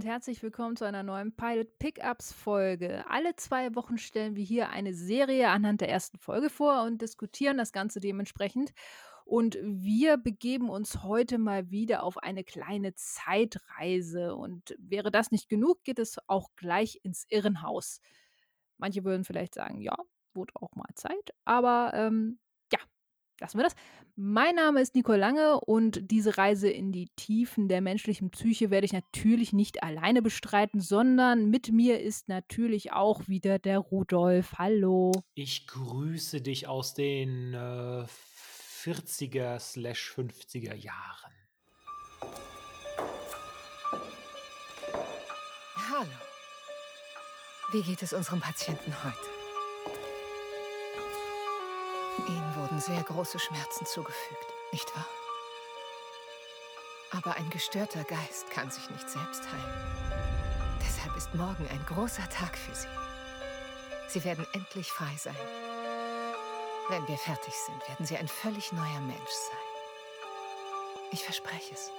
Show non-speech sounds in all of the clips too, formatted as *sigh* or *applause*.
und herzlich willkommen zu einer neuen Pilot Pickups Folge. Alle zwei Wochen stellen wir hier eine Serie anhand der ersten Folge vor und diskutieren das Ganze dementsprechend. Und wir begeben uns heute mal wieder auf eine kleine Zeitreise. Und wäre das nicht genug, geht es auch gleich ins Irrenhaus. Manche würden vielleicht sagen, ja, wurde auch mal Zeit. Aber ähm, lassen wir das. Mein Name ist Nicole Lange und diese Reise in die Tiefen der menschlichen Psyche werde ich natürlich nicht alleine bestreiten, sondern mit mir ist natürlich auch wieder der Rudolf. Hallo. Ich grüße dich aus den äh, 40er 50er Jahren. Hallo. Wie geht es unserem Patienten heute? Ihnen wurden sehr große Schmerzen zugefügt, nicht wahr? Aber ein gestörter Geist kann sich nicht selbst heilen. Deshalb ist morgen ein großer Tag für Sie. Sie werden endlich frei sein. Wenn wir fertig sind, werden Sie ein völlig neuer Mensch sein. Ich verspreche es.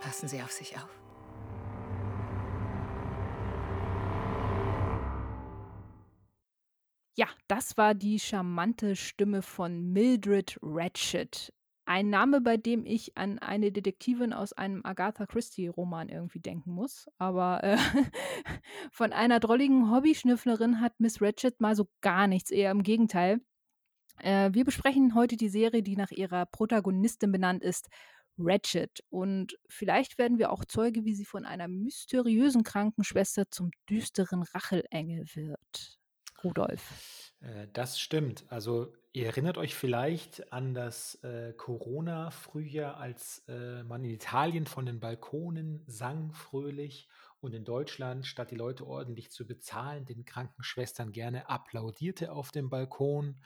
Passen Sie auf sich auf. Das war die charmante Stimme von Mildred Ratchet. Ein Name, bei dem ich an eine Detektivin aus einem Agatha Christie-Roman irgendwie denken muss. Aber äh, *laughs* von einer drolligen Hobbyschnüfflerin hat Miss Ratchet mal so gar nichts, eher im Gegenteil. Äh, wir besprechen heute die Serie, die nach ihrer Protagonistin benannt ist, Ratchet. Und vielleicht werden wir auch Zeuge, wie sie von einer mysteriösen Krankenschwester zum düsteren Rachelengel wird. Rudolf. Äh, das stimmt. Also ihr erinnert euch vielleicht an das äh, Corona-Frühjahr, als äh, man in Italien von den Balkonen sang fröhlich und in Deutschland, statt die Leute ordentlich zu bezahlen, den Krankenschwestern gerne applaudierte auf dem Balkon.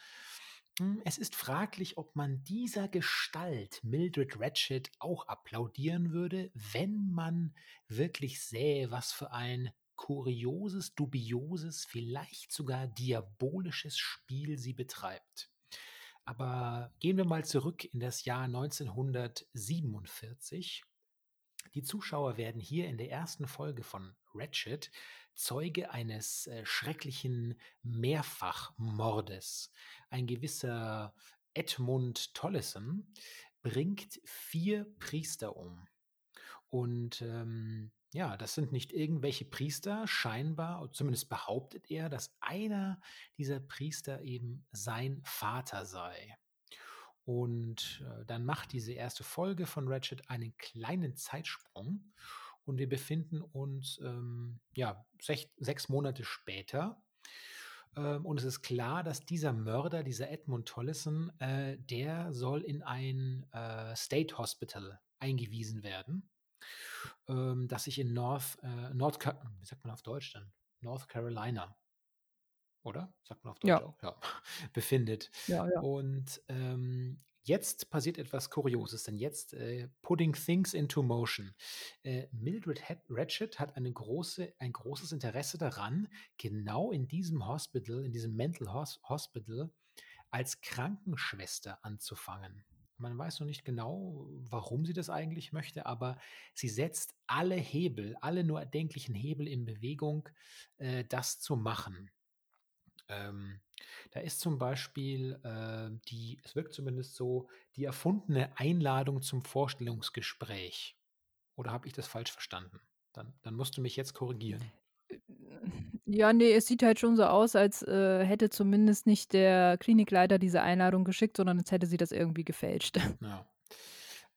Hm, es ist fraglich, ob man dieser Gestalt, Mildred Ratchet, auch applaudieren würde, wenn man wirklich sähe, was für ein kurioses, dubioses, vielleicht sogar diabolisches Spiel sie betreibt. Aber gehen wir mal zurück in das Jahr 1947. Die Zuschauer werden hier in der ersten Folge von Ratchet Zeuge eines äh, schrecklichen Mehrfachmordes. Ein gewisser Edmund Tollison bringt vier Priester um. Und ähm, ja, das sind nicht irgendwelche Priester, scheinbar, zumindest behauptet er, dass einer dieser Priester eben sein Vater sei. Und äh, dann macht diese erste Folge von Ratchet einen kleinen Zeitsprung und wir befinden uns ähm, ja, sech, sechs Monate später. Ähm, und es ist klar, dass dieser Mörder, dieser Edmund Tollison, äh, der soll in ein äh, State Hospital eingewiesen werden ähm, das sich in North, äh, North, wie sagt man auf Deutsch denn? North Carolina, oder? Sagt man auf Deutsch ja. auch? Ja. *laughs* Befindet. Ja, ja. Und ähm, jetzt passiert etwas Kurioses, denn jetzt äh, putting things into motion. Äh, Mildred Ratchet hat eine große, ein großes Interesse daran, genau in diesem Hospital, in diesem Mental Hospital, als Krankenschwester anzufangen. Man weiß noch nicht genau, warum sie das eigentlich möchte, aber sie setzt alle Hebel, alle nur erdenklichen Hebel in Bewegung, äh, das zu machen. Ähm, da ist zum Beispiel äh, die, es wirkt zumindest so, die erfundene Einladung zum Vorstellungsgespräch. Oder habe ich das falsch verstanden? Dann, dann musst du mich jetzt korrigieren. Ja, nee, es sieht halt schon so aus, als äh, hätte zumindest nicht der Klinikleiter diese Einladung geschickt, sondern als hätte sie das irgendwie gefälscht. Ja.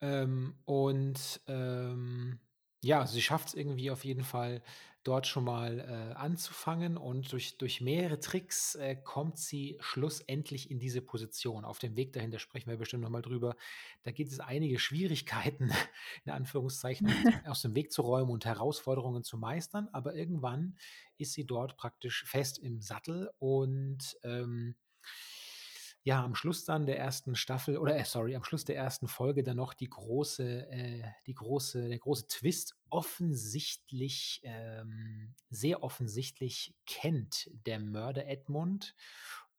Ähm, und ähm, ja, sie schafft es irgendwie auf jeden Fall, dort schon mal äh, anzufangen und durch, durch mehrere Tricks äh, kommt sie schlussendlich in diese Position. Auf dem Weg dahin, da sprechen wir bestimmt nochmal drüber. Da gibt es einige Schwierigkeiten, *laughs* in Anführungszeichen, *laughs* aus dem Weg zu räumen und Herausforderungen zu meistern, aber irgendwann ist sie dort praktisch fest im Sattel und ähm, ja, am Schluss dann der ersten Staffel, oder äh, sorry, am Schluss der ersten Folge dann noch die große, äh, die große, der große Twist. Offensichtlich, ähm, sehr offensichtlich kennt der Mörder Edmund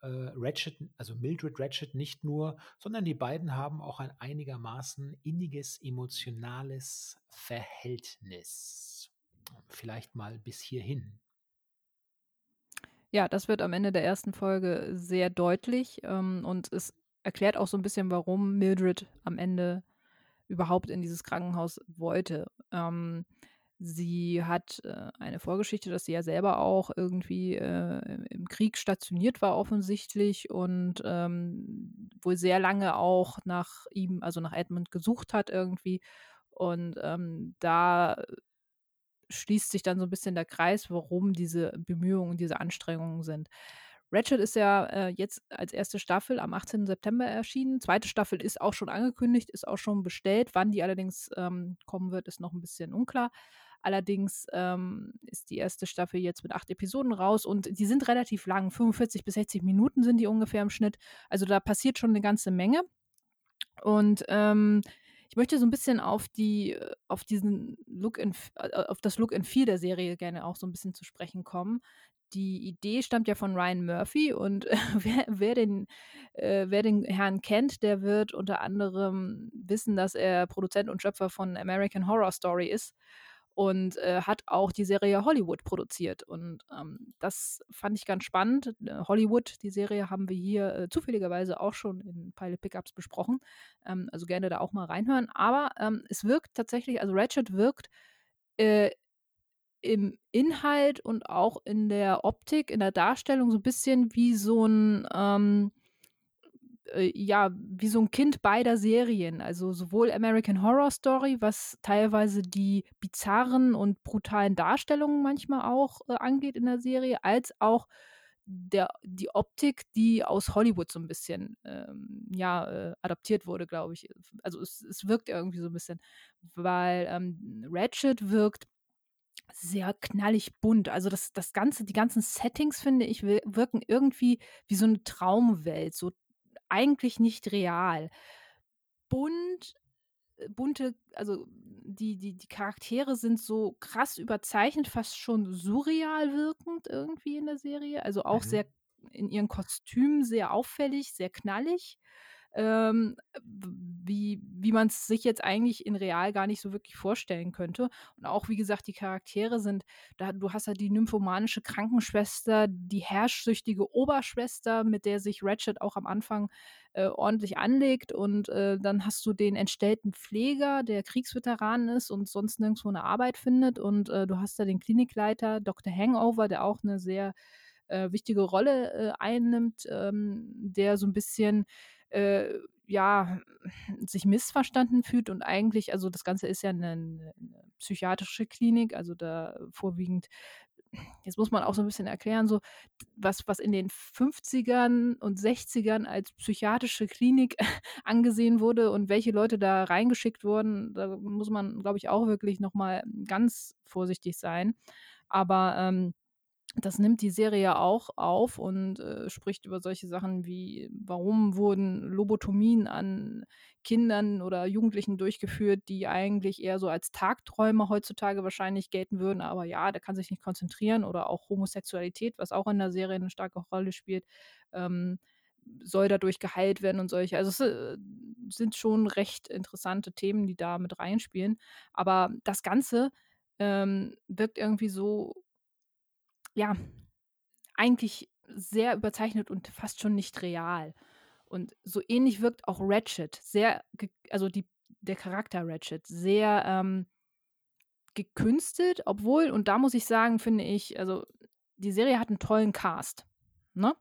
äh, Ratchet, also Mildred Ratchet nicht nur, sondern die beiden haben auch ein einigermaßen inniges emotionales Verhältnis. Vielleicht mal bis hierhin. Ja, das wird am Ende der ersten Folge sehr deutlich ähm, und es erklärt auch so ein bisschen, warum Mildred am Ende überhaupt in dieses Krankenhaus wollte. Ähm, sie hat äh, eine Vorgeschichte, dass sie ja selber auch irgendwie äh, im Krieg stationiert war offensichtlich und ähm, wohl sehr lange auch nach ihm, also nach Edmund gesucht hat irgendwie. Und ähm, da schließt sich dann so ein bisschen der Kreis, warum diese Bemühungen, diese Anstrengungen sind. Ratchet ist ja äh, jetzt als erste Staffel am 18. September erschienen. Zweite Staffel ist auch schon angekündigt, ist auch schon bestellt. Wann die allerdings ähm, kommen wird, ist noch ein bisschen unklar. Allerdings ähm, ist die erste Staffel jetzt mit acht Episoden raus und die sind relativ lang. 45 bis 60 Minuten sind die ungefähr im Schnitt. Also da passiert schon eine ganze Menge. Und ähm, ich möchte so ein bisschen auf die, äh, auf diesen Look and, äh, auf das Look and Feel der Serie gerne auch so ein bisschen zu sprechen kommen. Die Idee stammt ja von Ryan Murphy und *laughs* wer, wer, den, äh, wer den Herrn kennt, der wird unter anderem wissen, dass er Produzent und Schöpfer von American Horror Story ist und äh, hat auch die Serie Hollywood produziert. Und ähm, das fand ich ganz spannend. Äh, Hollywood, die Serie, haben wir hier äh, zufälligerweise auch schon in Pilot Pickups besprochen. Ähm, also gerne da auch mal reinhören. Aber ähm, es wirkt tatsächlich, also Ratchet wirkt äh, im Inhalt und auch in der Optik, in der Darstellung so ein bisschen wie so ein ähm, äh, ja, wie so ein Kind beider Serien. Also sowohl American Horror Story, was teilweise die bizarren und brutalen Darstellungen manchmal auch äh, angeht in der Serie, als auch der, die Optik, die aus Hollywood so ein bisschen ähm, ja, äh, adaptiert wurde, glaube ich. Also es, es wirkt irgendwie so ein bisschen, weil ähm, Ratchet wirkt sehr knallig bunt. Also das, das Ganze, die ganzen Settings, finde ich, wirken irgendwie wie so eine Traumwelt, so eigentlich nicht real. Bunt, äh, bunte, also die, die, die Charaktere sind so krass überzeichnet, fast schon surreal wirkend irgendwie in der Serie. Also auch mhm. sehr in ihren Kostümen sehr auffällig, sehr knallig ähm, wie, wie man es sich jetzt eigentlich in real gar nicht so wirklich vorstellen könnte. Und auch, wie gesagt, die Charaktere sind, da, du hast ja die nymphomanische Krankenschwester, die herrschsüchtige Oberschwester, mit der sich Ratchet auch am Anfang äh, ordentlich anlegt. Und äh, dann hast du den entstellten Pfleger, der Kriegsveteran ist und sonst nirgendwo eine Arbeit findet. Und äh, du hast da den Klinikleiter, Dr. Hangover, der auch eine sehr äh, wichtige Rolle äh, einnimmt, ähm, der so ein bisschen äh, ja, sich missverstanden fühlt und eigentlich, also das Ganze ist ja eine, eine psychiatrische Klinik, also da vorwiegend jetzt muss man auch so ein bisschen erklären, so was, was in den 50ern und 60ern als psychiatrische Klinik *laughs* angesehen wurde und welche Leute da reingeschickt wurden, da muss man, glaube ich, auch wirklich nochmal ganz vorsichtig sein. Aber ähm, das nimmt die Serie ja auch auf und äh, spricht über solche Sachen wie, warum wurden Lobotomien an Kindern oder Jugendlichen durchgeführt, die eigentlich eher so als Tagträume heutzutage wahrscheinlich gelten würden. Aber ja, der kann sich nicht konzentrieren oder auch Homosexualität, was auch in der Serie eine starke Rolle spielt, ähm, soll dadurch geheilt werden und solche. Also es äh, sind schon recht interessante Themen, die da mit reinspielen. Aber das Ganze ähm, wirkt irgendwie so ja, eigentlich sehr überzeichnet und fast schon nicht real. Und so ähnlich wirkt auch Ratchet. Sehr, also die, der Charakter Ratchet, sehr ähm, gekünstelt, obwohl, und da muss ich sagen, finde ich, also die Serie hat einen tollen Cast. Ne?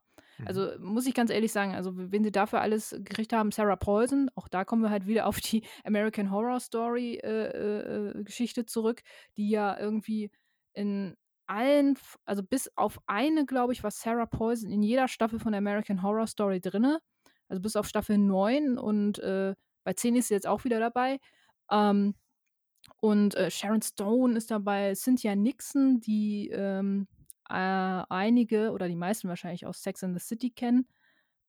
Also mhm. muss ich ganz ehrlich sagen, also wenn sie dafür alles gekriegt haben, Sarah Paulson, auch da kommen wir halt wieder auf die *laughs* American Horror Story äh, äh, Geschichte zurück, die ja irgendwie in allen, also bis auf eine, glaube ich, war Sarah Poison in jeder Staffel von American Horror Story drinne. Also bis auf Staffel 9 und äh, bei 10 ist sie jetzt auch wieder dabei. Ähm, und äh, Sharon Stone ist dabei, Cynthia Nixon, die ähm, äh, einige oder die meisten wahrscheinlich aus Sex and the City kennen.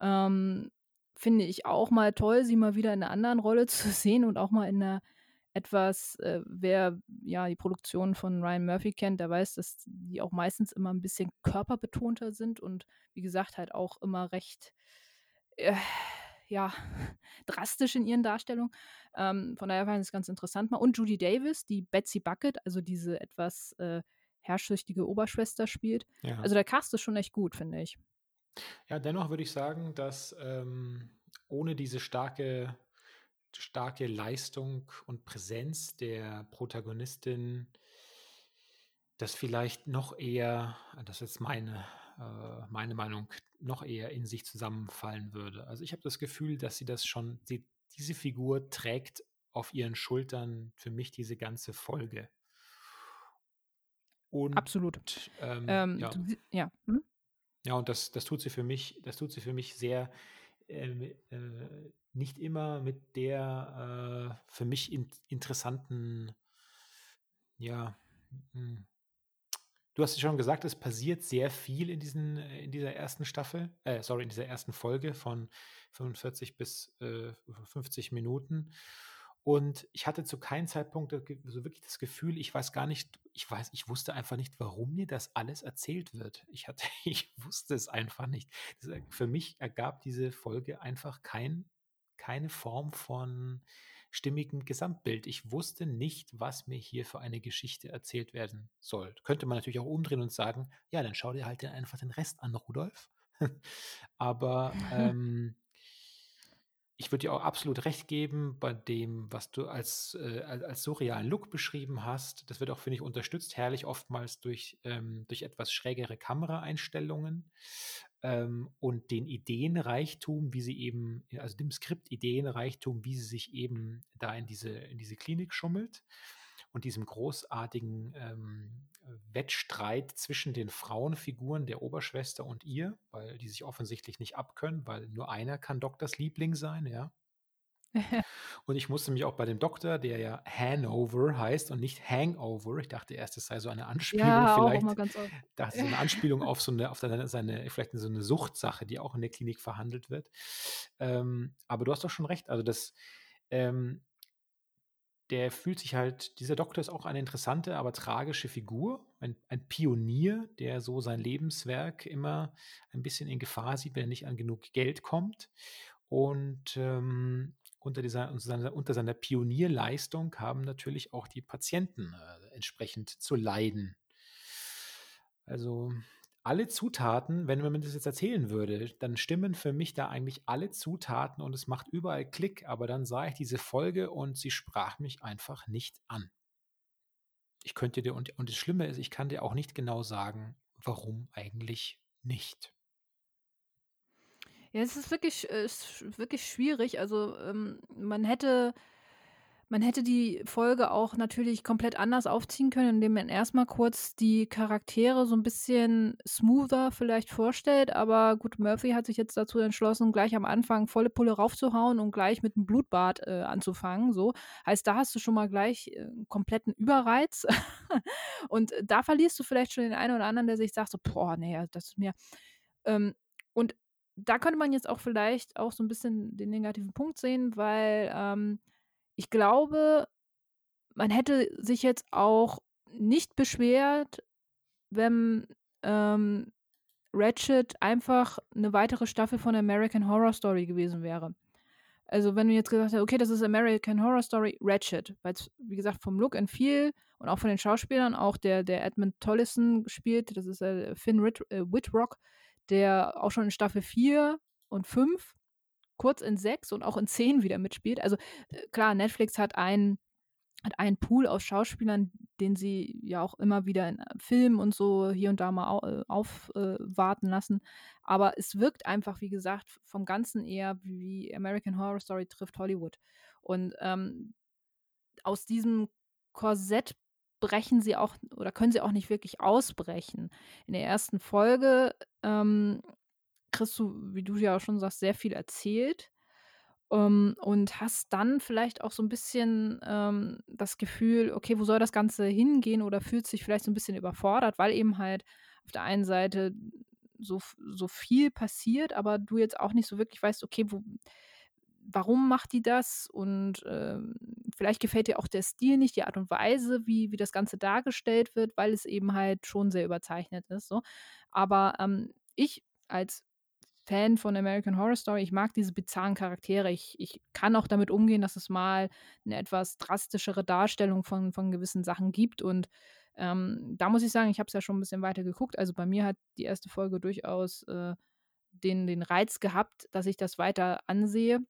Ähm, finde ich auch mal toll, sie mal wieder in einer anderen Rolle *laughs* zu sehen und auch mal in einer etwas, äh, wer ja die Produktion von Ryan Murphy kennt, der weiß, dass die auch meistens immer ein bisschen körperbetonter sind und wie gesagt halt auch immer recht äh, ja, *laughs* drastisch in ihren Darstellungen. Ähm, von daher fand ich es ganz interessant mal. Und Judy Davis, die Betsy Bucket, also diese etwas äh, herrschsüchtige Oberschwester spielt. Ja. Also der Cast ist schon echt gut, finde ich. Ja, dennoch würde ich sagen, dass ähm, ohne diese starke starke Leistung und Präsenz der Protagonistin das vielleicht noch eher, das ist jetzt meine, äh, meine Meinung, noch eher in sich zusammenfallen würde. Also ich habe das Gefühl, dass sie das schon, sie, diese Figur trägt auf ihren Schultern für mich diese ganze Folge. Und, Absolut. Ähm, ähm, ja. Du, ja. Hm? Ja, und das, das tut sie für mich, das tut sie für mich sehr äh, äh, nicht immer mit der äh, für mich in, interessanten, ja, hm. du hast ja schon gesagt, es passiert sehr viel in, diesen, in dieser ersten Staffel, äh, sorry, in dieser ersten Folge von 45 bis äh, 50 Minuten. Und ich hatte zu keinem Zeitpunkt so wirklich das Gefühl, ich weiß gar nicht, ich weiß, ich wusste einfach nicht, warum mir das alles erzählt wird. Ich hatte, *laughs* ich wusste es einfach nicht. Das, für mich ergab diese Folge einfach kein, keine Form von stimmigem Gesamtbild. Ich wusste nicht, was mir hier für eine Geschichte erzählt werden soll. Könnte man natürlich auch umdrehen und sagen, ja, dann schau dir halt einfach den Rest an, Rudolf. *laughs* Aber ähm, ich würde dir auch absolut recht geben bei dem, was du als, äh, als surrealen Look beschrieben hast. Das wird auch, finde ich, unterstützt, herrlich oftmals durch, ähm, durch etwas schrägere Kameraeinstellungen ähm, und den Ideenreichtum, wie sie eben, also dem Skript Ideenreichtum, wie sie sich eben da in diese, in diese Klinik schummelt und diesem großartigen ähm, Wettstreit zwischen den Frauenfiguren der Oberschwester und ihr, weil die sich offensichtlich nicht abkönnen, weil nur einer kann Doktors Liebling sein, ja. Und ich musste mich auch bei dem Doktor, der ja Hanover heißt und nicht Hangover, ich dachte erst, es sei so eine Anspielung, ja, vielleicht dachte so eine Anspielung auf so eine, auf seine, seine, vielleicht so eine Suchtsache, die auch in der Klinik verhandelt wird. Ähm, aber du hast doch schon recht, also das ähm, der fühlt sich halt, dieser Doktor ist auch eine interessante, aber tragische Figur, ein, ein, Pionier, der so sein Lebenswerk immer ein bisschen in Gefahr sieht, wenn er nicht an genug Geld kommt. Und ähm, unter, dieser, unter, seiner, Pionierleistung haben natürlich auch die Patienten äh, entsprechend zu leiden. Also alle Zutaten, wenn man mir das jetzt erzählen würde, dann stimmen für mich da eigentlich alle Zutaten und es macht überall Klick, aber dann sah ich diese Folge und sie sprach mich einfach nicht an. Ich könnte dir, und, und das Schlimme ist, ich kann dir auch nicht genau sagen, warum eigentlich nicht. Ja, es ist wirklich, ist wirklich schwierig. Also ähm, man hätte man hätte die Folge auch natürlich komplett anders aufziehen können, indem man erstmal kurz die Charaktere so ein bisschen smoother vielleicht vorstellt. Aber gut, Murphy hat sich jetzt dazu entschlossen, gleich am Anfang volle Pulle raufzuhauen und gleich mit einem Blutbad äh, anzufangen. So heißt, da hast du schon mal gleich äh, einen kompletten Überreiz. *laughs* und da verlierst du vielleicht schon den einen oder anderen, der sich sagt, so, boah, nee, das ist mir. Ähm, und da könnte man jetzt auch vielleicht auch so ein bisschen den negativen Punkt sehen, weil ähm, ich glaube, man hätte sich jetzt auch nicht beschwert, wenn ähm, Ratchet einfach eine weitere Staffel von American Horror Story gewesen wäre. Also wenn du jetzt gesagt hättest, okay, das ist American Horror Story Ratchet, weil es, wie gesagt, vom Look and Feel und auch von den Schauspielern, auch der, der Edmund Tollison spielt, das ist äh, Finn Whit äh, Whitrock, der auch schon in Staffel 4 und 5 kurz in sechs und auch in zehn wieder mitspielt. Also äh, klar, Netflix hat einen hat einen Pool aus Schauspielern, den sie ja auch immer wieder in äh, Filmen und so hier und da mal äh, aufwarten äh, lassen. Aber es wirkt einfach, wie gesagt, vom Ganzen eher wie American Horror Story trifft Hollywood. Und ähm, aus diesem Korsett brechen sie auch oder können sie auch nicht wirklich ausbrechen. In der ersten Folge ähm, kriegst du, wie du ja auch schon sagst, sehr viel erzählt. Um, ähm, und hast dann vielleicht auch so ein bisschen ähm, das Gefühl, okay, wo soll das Ganze hingehen oder fühlt sich vielleicht so ein bisschen überfordert, weil eben halt auf der einen Seite so, so viel passiert, aber du jetzt auch nicht so wirklich weißt, okay, wo, warum macht die das? Und ähm, vielleicht gefällt dir auch der Stil nicht, die Art und Weise, wie, wie das Ganze dargestellt wird, weil es eben halt schon sehr überzeichnet ist. So. Aber ähm, ich als Fan von American Horror Story, ich mag diese bizarren Charaktere. Ich, ich kann auch damit umgehen, dass es mal eine etwas drastischere Darstellung von, von gewissen Sachen gibt. Und ähm, da muss ich sagen, ich habe es ja schon ein bisschen weiter geguckt. Also bei mir hat die erste Folge durchaus äh, den, den Reiz gehabt, dass ich das weiter ansehe.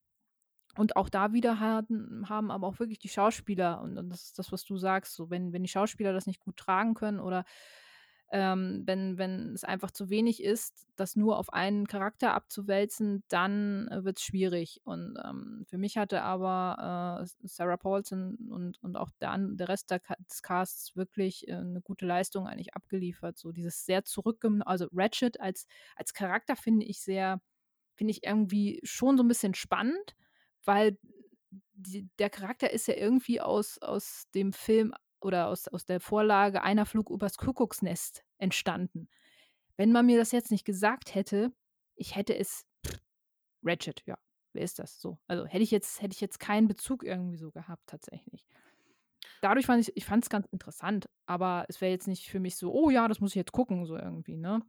Und auch da wieder haben, haben aber auch wirklich die Schauspieler, und, das ist das, was du sagst, so wenn, wenn die Schauspieler das nicht gut tragen können oder ähm, wenn, wenn es einfach zu wenig ist, das nur auf einen Charakter abzuwälzen, dann äh, wird es schwierig. Und ähm, für mich hatte aber äh, Sarah Paulson und, und auch der, der Rest der, des Casts wirklich äh, eine gute Leistung eigentlich abgeliefert. So dieses sehr zurückgenommen, also Ratchet als, als Charakter finde ich sehr, finde ich irgendwie schon so ein bisschen spannend, weil die, der Charakter ist ja irgendwie aus, aus dem Film oder aus, aus der Vorlage Einer Flug übers Kuckucksnest entstanden. Wenn man mir das jetzt nicht gesagt hätte, ich hätte es pff, Ratchet, ja. Wer ist das so? Also hätte ich jetzt hätte ich jetzt keinen Bezug irgendwie so gehabt tatsächlich. Dadurch fand ich ich fand es ganz interessant, aber es wäre jetzt nicht für mich so, oh ja, das muss ich jetzt gucken so irgendwie, ne?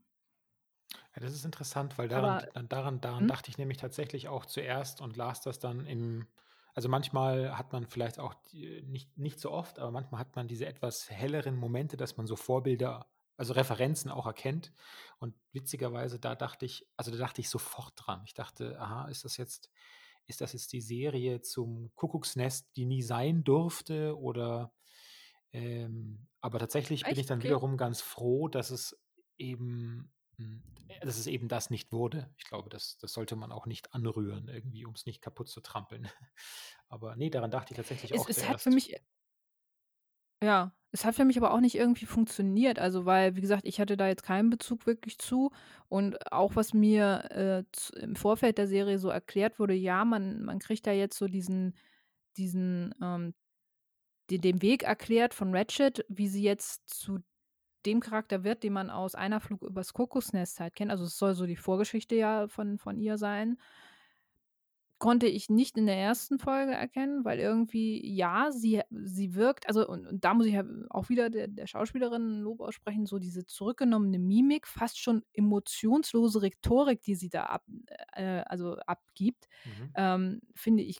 Ja, das ist interessant, weil daran, aber, daran, daran hm? dachte ich nämlich tatsächlich auch zuerst und las das dann im, also manchmal hat man vielleicht auch nicht, nicht so oft, aber manchmal hat man diese etwas helleren Momente, dass man so Vorbilder, also Referenzen auch erkennt. Und witzigerweise, da dachte ich, also da dachte ich sofort dran. Ich dachte, aha, ist das jetzt, ist das jetzt die Serie zum Kuckucksnest, die nie sein durfte? Oder ähm, aber tatsächlich Echt? bin ich dann okay. wiederum ganz froh, dass es eben dass es eben das nicht wurde. Ich glaube, das, das sollte man auch nicht anrühren, irgendwie, um es nicht kaputt zu trampeln. *laughs* Aber nee, daran dachte ich tatsächlich es, auch. Es hat für mich, ja, es hat für mich aber auch nicht irgendwie funktioniert. Also, weil, wie gesagt, ich hatte da jetzt keinen Bezug wirklich zu. Und auch was mir äh, im Vorfeld der Serie so erklärt wurde, ja, man, man kriegt da jetzt so diesen, diesen, ähm, den, den Weg erklärt von Ratchet, wie sie jetzt zu dem Charakter wird, den man aus einer Flug übers Kokosnest halt kennt, also es soll so die Vorgeschichte ja von, von ihr sein, konnte ich nicht in der ersten Folge erkennen, weil irgendwie, ja, sie, sie wirkt, also und, und da muss ich auch wieder der, der Schauspielerin Lob aussprechen, so diese zurückgenommene Mimik, fast schon emotionslose Rhetorik, die sie da ab, äh, also abgibt, mhm. ähm, finde ich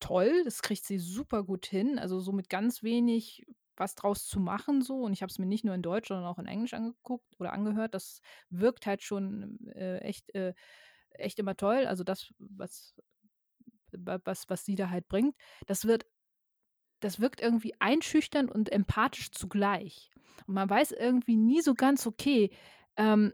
toll. Das kriegt sie super gut hin. Also so mit ganz wenig was draus zu machen so und ich habe es mir nicht nur in Deutsch, sondern auch in Englisch angeguckt oder angehört. Das wirkt halt schon äh, echt, äh, echt immer toll. Also das, was, was, was sie da halt bringt, das wird, das wirkt irgendwie einschüchternd und empathisch zugleich. Und man weiß irgendwie nie so ganz, okay, ähm,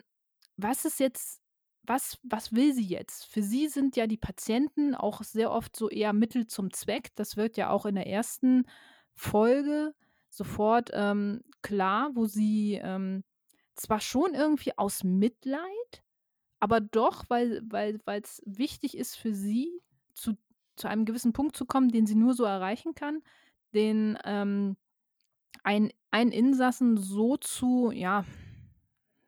was ist jetzt was, was will sie jetzt? Für sie sind ja die Patienten auch sehr oft so eher Mittel zum Zweck. Das wird ja auch in der ersten Folge sofort ähm, klar, wo sie ähm, zwar schon irgendwie aus Mitleid, aber doch, weil es weil, wichtig ist für sie, zu, zu einem gewissen Punkt zu kommen, den sie nur so erreichen kann, den ähm, ein, einen Insassen so zu, ja,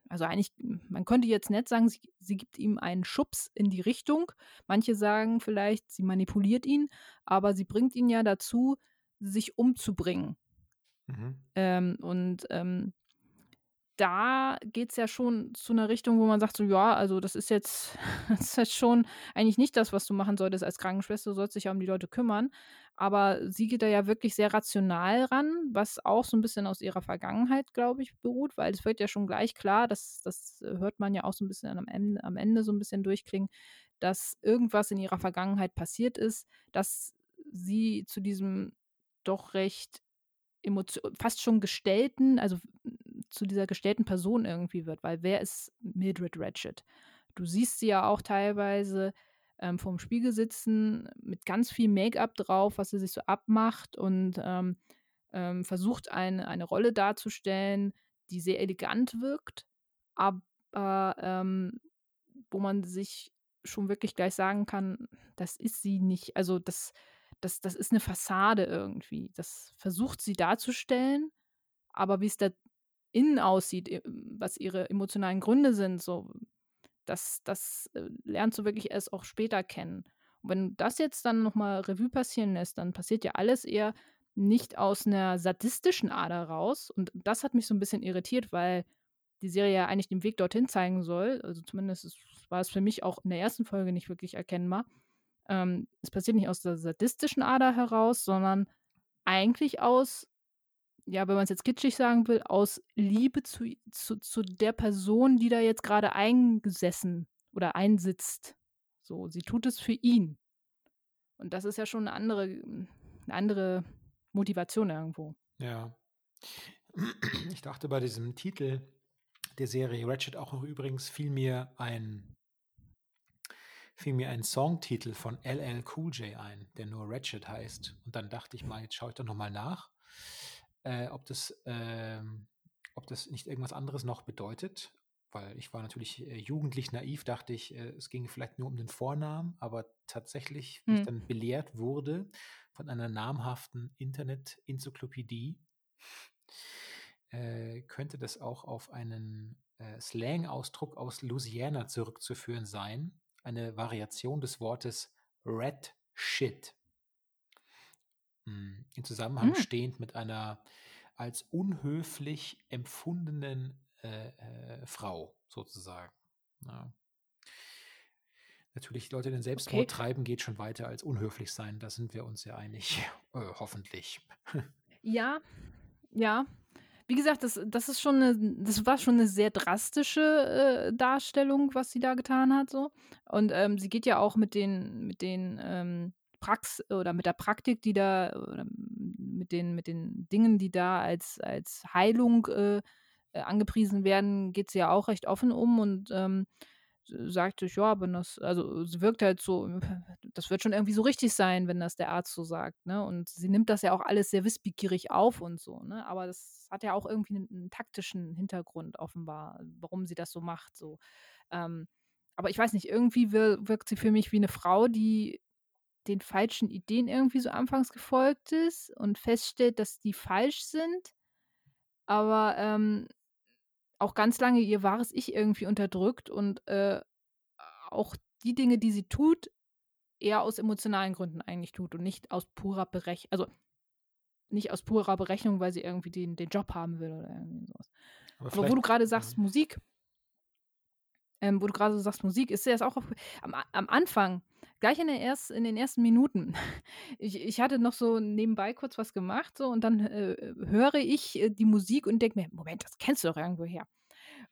also eigentlich, man könnte jetzt nicht sagen, sie, sie gibt ihm einen Schubs in die Richtung. Manche sagen vielleicht, sie manipuliert ihn, aber sie bringt ihn ja dazu, sich umzubringen. Mhm. Ähm, und ähm, da geht es ja schon zu einer Richtung, wo man sagt, so ja, also das ist jetzt, *laughs* das ist jetzt schon eigentlich nicht das, was du machen solltest als Krankenschwester, du sollst dich ja um die Leute kümmern. Aber sie geht da ja wirklich sehr rational ran, was auch so ein bisschen aus ihrer Vergangenheit, glaube ich, beruht, weil es wird ja schon gleich klar, das, das hört man ja auch so ein bisschen am Ende, am Ende so ein bisschen durchklingen, dass irgendwas in ihrer Vergangenheit passiert ist, dass sie zu diesem doch recht Emotion, fast schon gestellten, also zu dieser gestellten Person irgendwie wird, weil wer ist Mildred Ratchet? Du siehst sie ja auch teilweise ähm, vorm Spiegel sitzen mit ganz viel Make-up drauf, was sie sich so abmacht und ähm, ähm, versucht eine, eine Rolle darzustellen, die sehr elegant wirkt, aber ähm, wo man sich schon wirklich gleich sagen kann, das ist sie nicht. Also das, das, das ist eine Fassade irgendwie. Das versucht sie darzustellen, aber wie es da innen aussieht, e, was ihre emotionalen Gründe sind, so, das, das äh, lernst du wirklich erst auch später kennen. Und wenn du das jetzt dann nochmal Revue passieren lässt, dann passiert ja alles eher nicht aus einer sadistischen Ader raus. Und das hat mich so ein bisschen irritiert, weil die Serie ja eigentlich den Weg dorthin zeigen soll. Also zumindest war es für mich auch in der ersten Folge nicht wirklich erkennbar. Ähm, es passiert nicht aus der sadistischen Ader heraus, sondern eigentlich aus, ja, wenn man es jetzt kitschig sagen will, aus Liebe zu, zu, zu der Person, die da jetzt gerade eingesessen oder einsitzt. So, sie tut es für ihn. Und das ist ja schon eine andere, eine andere Motivation irgendwo. Ja. Ich dachte bei diesem Titel der Serie Ratchet auch noch übrigens fiel mir ein fiel mir ein Songtitel von LL Cool J ein, der nur Ratchet heißt. Und dann dachte ich mal, jetzt schaue ich doch nochmal nach, äh, ob, das, äh, ob das nicht irgendwas anderes noch bedeutet. Weil ich war natürlich äh, jugendlich naiv, dachte ich, äh, es ging vielleicht nur um den Vornamen, aber tatsächlich, wie hm. ich dann belehrt wurde von einer namhaften Internet-Enzyklopädie, äh, könnte das auch auf einen äh, Slang-Ausdruck aus Louisiana zurückzuführen sein, eine Variation des Wortes Red Shit. Hm, in Zusammenhang hm. stehend mit einer als unhöflich empfundenen äh, äh, Frau sozusagen. Ja. Natürlich, Leute den Selbstmord okay. treiben geht schon weiter als unhöflich sein. Da sind wir uns ja einig, *laughs* äh, hoffentlich. Ja, ja, wie gesagt, das, das ist schon eine, das war schon eine sehr drastische äh, Darstellung, was sie da getan hat. So. Und ähm, sie geht ja auch mit den, mit den ähm, Prax oder mit der Praktik, die da, oder mit den, mit den Dingen, die da als, als Heilung äh, äh angepriesen werden, geht sie ja auch recht offen um und ähm, sagte ich, ja, wenn das, also sie wirkt halt so, *laughs* das wird schon irgendwie so richtig sein, wenn das der Arzt so sagt, ne? Und sie nimmt das ja auch alles sehr wissbegierig auf und so, ne? Aber das hat ja auch irgendwie einen, einen taktischen Hintergrund offenbar, warum sie das so macht, so. Ähm, aber ich weiß nicht, irgendwie wirkt sie für mich wie eine Frau, die den falschen Ideen irgendwie so anfangs gefolgt ist und feststellt, dass die falsch sind, aber ähm, auch ganz lange ihr wahres Ich irgendwie unterdrückt und äh, auch die Dinge, die sie tut, eher aus emotionalen Gründen eigentlich tut und nicht aus purer Berechnung, also nicht aus purer Berechnung, weil sie irgendwie den, den Job haben will oder irgendwie sowas. Aber, Aber wo du gerade sagst, ja. Musik, ähm, wo du gerade sagst, Musik, ist ja auch auf, am, am Anfang, gleich in, der erst, in den ersten Minuten, *laughs* ich, ich hatte noch so nebenbei kurz was gemacht so, und dann äh, höre ich äh, die Musik und denke mir, Moment, das kennst du doch irgendwo her.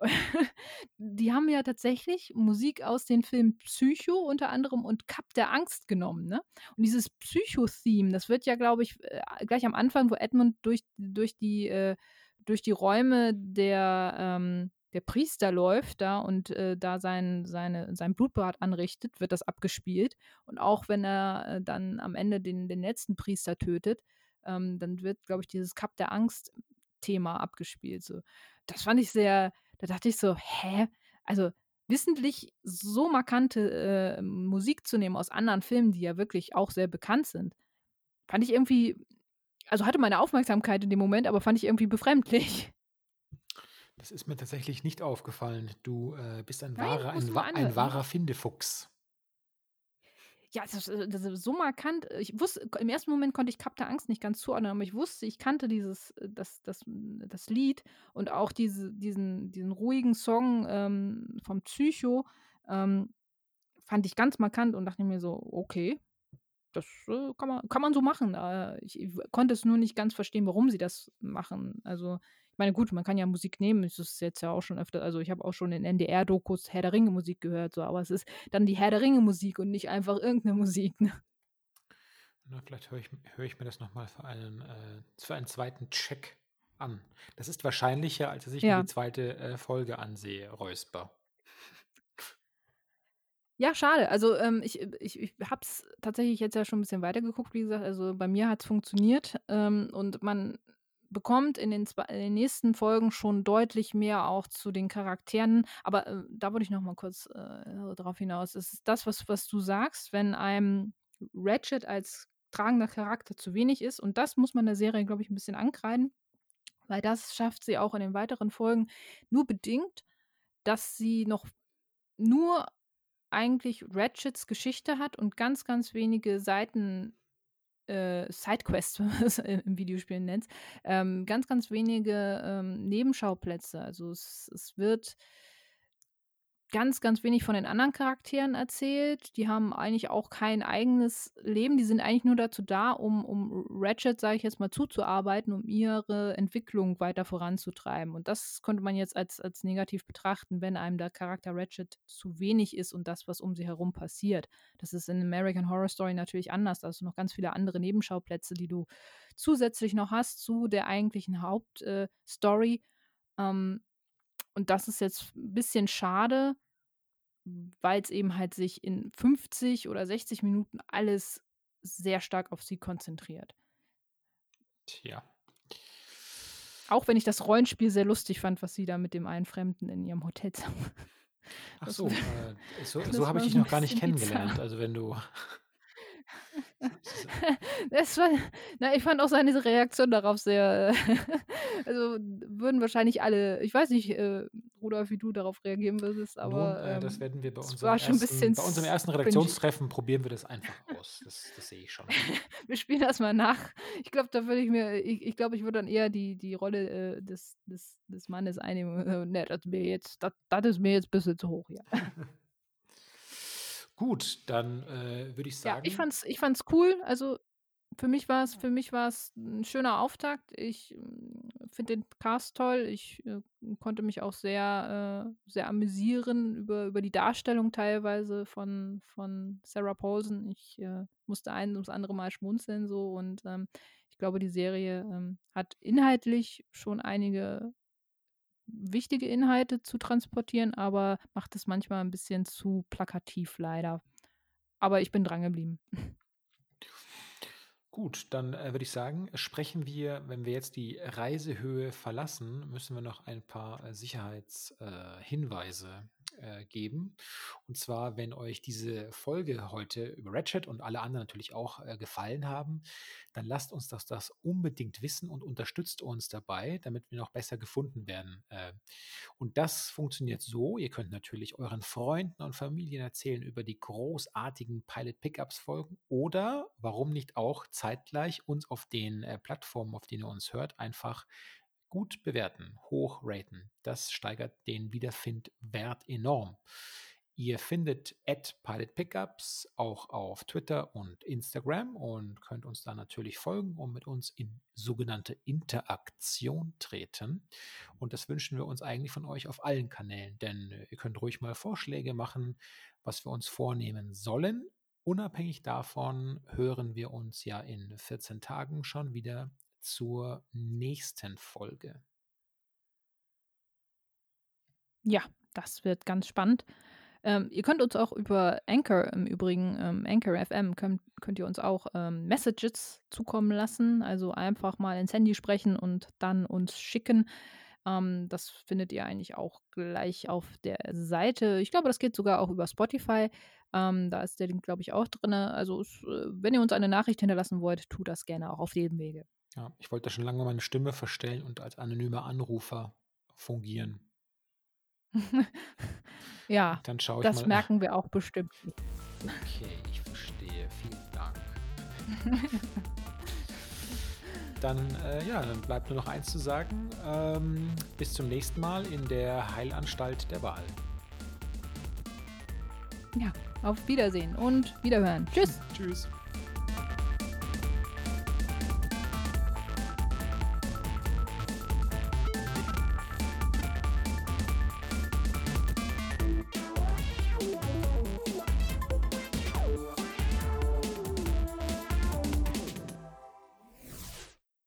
*laughs* die haben ja tatsächlich Musik aus den Filmen Psycho unter anderem und Cup der Angst genommen. Ne? Und dieses Psycho-Theme, das wird ja, glaube ich, äh, gleich am Anfang, wo Edmund durch, durch, die, äh, durch die Räume der, ähm, der Priester läuft da und äh, da sein, seine, sein Blutbad anrichtet, wird das abgespielt. Und auch wenn er äh, dann am Ende den, den letzten Priester tötet, ähm, dann wird, glaube ich, dieses Cup der Angst Thema abgespielt. So. Das fand ich sehr, da dachte ich so, hä? Also wissentlich so markante äh, Musik zu nehmen aus anderen Filmen, die ja wirklich auch sehr bekannt sind, fand ich irgendwie, also hatte meine Aufmerksamkeit in dem Moment, aber fand ich irgendwie befremdlich. Das ist mir tatsächlich nicht aufgefallen. Du äh, bist ein, Nein, wahrer, ein, ein, wahrer Findefuchs. Ja, das, äh, das ist so markant. Ich wusste, im ersten Moment konnte ich Kap der Angst nicht ganz zuordnen, aber ich wusste, ich kannte dieses, äh, das, das, das Lied und auch diese, diesen, diesen ruhigen Song ähm, vom Psycho ähm, fand ich ganz markant und dachte mir so, okay, das äh, kann, man, kann man so machen. Äh, ich, ich, konnte es nur nicht ganz verstehen, warum sie das machen. Also meine, gut, man kann ja Musik nehmen, das ist jetzt ja auch schon öfter, also ich habe auch schon in NDR-Dokus Herr der Ringe-Musik gehört, so, aber es ist dann die Herr der Ringe-Musik und nicht einfach irgendeine Musik. Ne? Na, vielleicht höre ich, hör ich mir das nochmal für einen, äh, für einen zweiten Check an. Das ist wahrscheinlicher, als dass ich ja. die zweite äh, Folge ansehe, Räusper. Ja, schade. Also ähm, ich, ich, ich habe es tatsächlich jetzt ja schon ein bisschen weitergeguckt, wie gesagt. Also bei mir hat es funktioniert ähm, und man bekommt in den, in den nächsten Folgen schon deutlich mehr auch zu den Charakteren. Aber äh, da wollte ich noch mal kurz äh, darauf hinaus. Es ist das, was, was du sagst, wenn einem Ratchet als tragender Charakter zu wenig ist. Und das muss man der Serie, glaube ich, ein bisschen ankreiden, weil das schafft sie auch in den weiteren Folgen nur bedingt, dass sie noch nur eigentlich Ratchets Geschichte hat und ganz, ganz wenige Seiten äh, Sidequests, *laughs* wenn man es im Videospiel nennt, ähm, ganz, ganz wenige ähm, Nebenschauplätze. Also es, es wird ganz, ganz wenig von den anderen Charakteren erzählt. Die haben eigentlich auch kein eigenes Leben. Die sind eigentlich nur dazu da, um, um Ratchet, sage ich jetzt mal, zuzuarbeiten, um ihre Entwicklung weiter voranzutreiben. Und das könnte man jetzt als, als negativ betrachten, wenn einem der Charakter Ratchet zu wenig ist und das, was um sie herum passiert. Das ist in American Horror Story natürlich anders. Da hast du noch ganz viele andere Nebenschauplätze, die du zusätzlich noch hast zu der eigentlichen Hauptstory. Äh, ähm, und das ist jetzt ein bisschen schade, weil es eben halt sich in 50 oder 60 Minuten alles sehr stark auf sie konzentriert. Tja. Auch wenn ich das Rollenspiel sehr lustig fand, was sie da mit dem einen Fremden in ihrem Hotelzimmer. *laughs* Ach so, äh, so, *laughs* so habe ich dich noch gar nicht kennengelernt. Also wenn du *laughs* das war, na, ich fand auch seine Reaktion darauf sehr, *laughs* also würden wahrscheinlich alle, ich weiß nicht, äh, Rudolf, wie du darauf reagieren würdest, aber Nun, äh, das ähm, werden wir bei unserem, ersten, bei unserem ersten Redaktionstreffen probieren wir das einfach aus. Das, das sehe ich schon. *laughs* wir spielen das mal nach. Ich glaube, da würde ich mir, ich, ich glaube, ich würde dann eher die, die Rolle äh, des, des, des Mannes einnehmen. Ne, das, mir jetzt, das, das ist mir jetzt ein bisschen zu hoch, ja. Gut, dann äh, würde ich sagen. Ja, ich fand's, ich fand's cool. Also für mich war es, für mich war es ein schöner Auftakt. Ich mm, finde den Cast toll. Ich äh, konnte mich auch sehr, äh, sehr amüsieren über, über die Darstellung teilweise von, von Sarah Paulson. Ich äh, musste ein ums andere Mal schmunzeln so und ähm, ich glaube, die Serie ähm, hat inhaltlich schon einige wichtige Inhalte zu transportieren, aber macht es manchmal ein bisschen zu plakativ leider. Aber ich bin dran geblieben. *laughs* Gut, dann äh, würde ich sagen, sprechen wir, wenn wir jetzt die Reisehöhe verlassen, müssen wir noch ein paar äh, Sicherheitshinweise äh, geben. Und zwar, wenn euch diese Folge heute über Ratchet und alle anderen natürlich auch äh, gefallen haben, dann lasst uns das, das unbedingt wissen und unterstützt uns dabei, damit wir noch besser gefunden werden. Äh, und das funktioniert so, ihr könnt natürlich euren Freunden und Familien erzählen über die großartigen Pilot Pickups Folgen oder warum nicht auch zeitgleich uns auf den äh, Plattformen, auf denen ihr uns hört, einfach gut bewerten, hoch raten. Das steigert den Wiederfindwert enorm. Ihr findet at Pilot Pickups auch auf Twitter und Instagram und könnt uns da natürlich folgen und mit uns in sogenannte Interaktion treten. Und das wünschen wir uns eigentlich von euch auf allen Kanälen, denn äh, ihr könnt ruhig mal Vorschläge machen, was wir uns vornehmen sollen. Unabhängig davon hören wir uns ja in 14 Tagen schon wieder zur nächsten Folge. Ja, das wird ganz spannend. Ähm, ihr könnt uns auch über Anchor im Übrigen, ähm, Anchor FM, könnt, könnt ihr uns auch ähm, Messages zukommen lassen. Also einfach mal ins Handy sprechen und dann uns schicken. Ähm, das findet ihr eigentlich auch gleich auf der Seite. Ich glaube, das geht sogar auch über Spotify. Ähm, da ist der Link, glaube ich, auch drin. Also, äh, wenn ihr uns eine Nachricht hinterlassen wollt, tut das gerne auch auf dem Wege. Ja, ich wollte schon lange meine Stimme verstellen und als anonymer Anrufer fungieren. *laughs* ja, Dann schaue ich das mal. merken wir auch bestimmt. Okay, ich verstehe. Vielen Dank. *laughs* dann, äh, ja, dann bleibt nur noch eins zu sagen. Ähm, bis zum nächsten Mal in der Heilanstalt der Wahl. Ja, auf Wiedersehen und Wiederhören. Tschüss. Tschüss.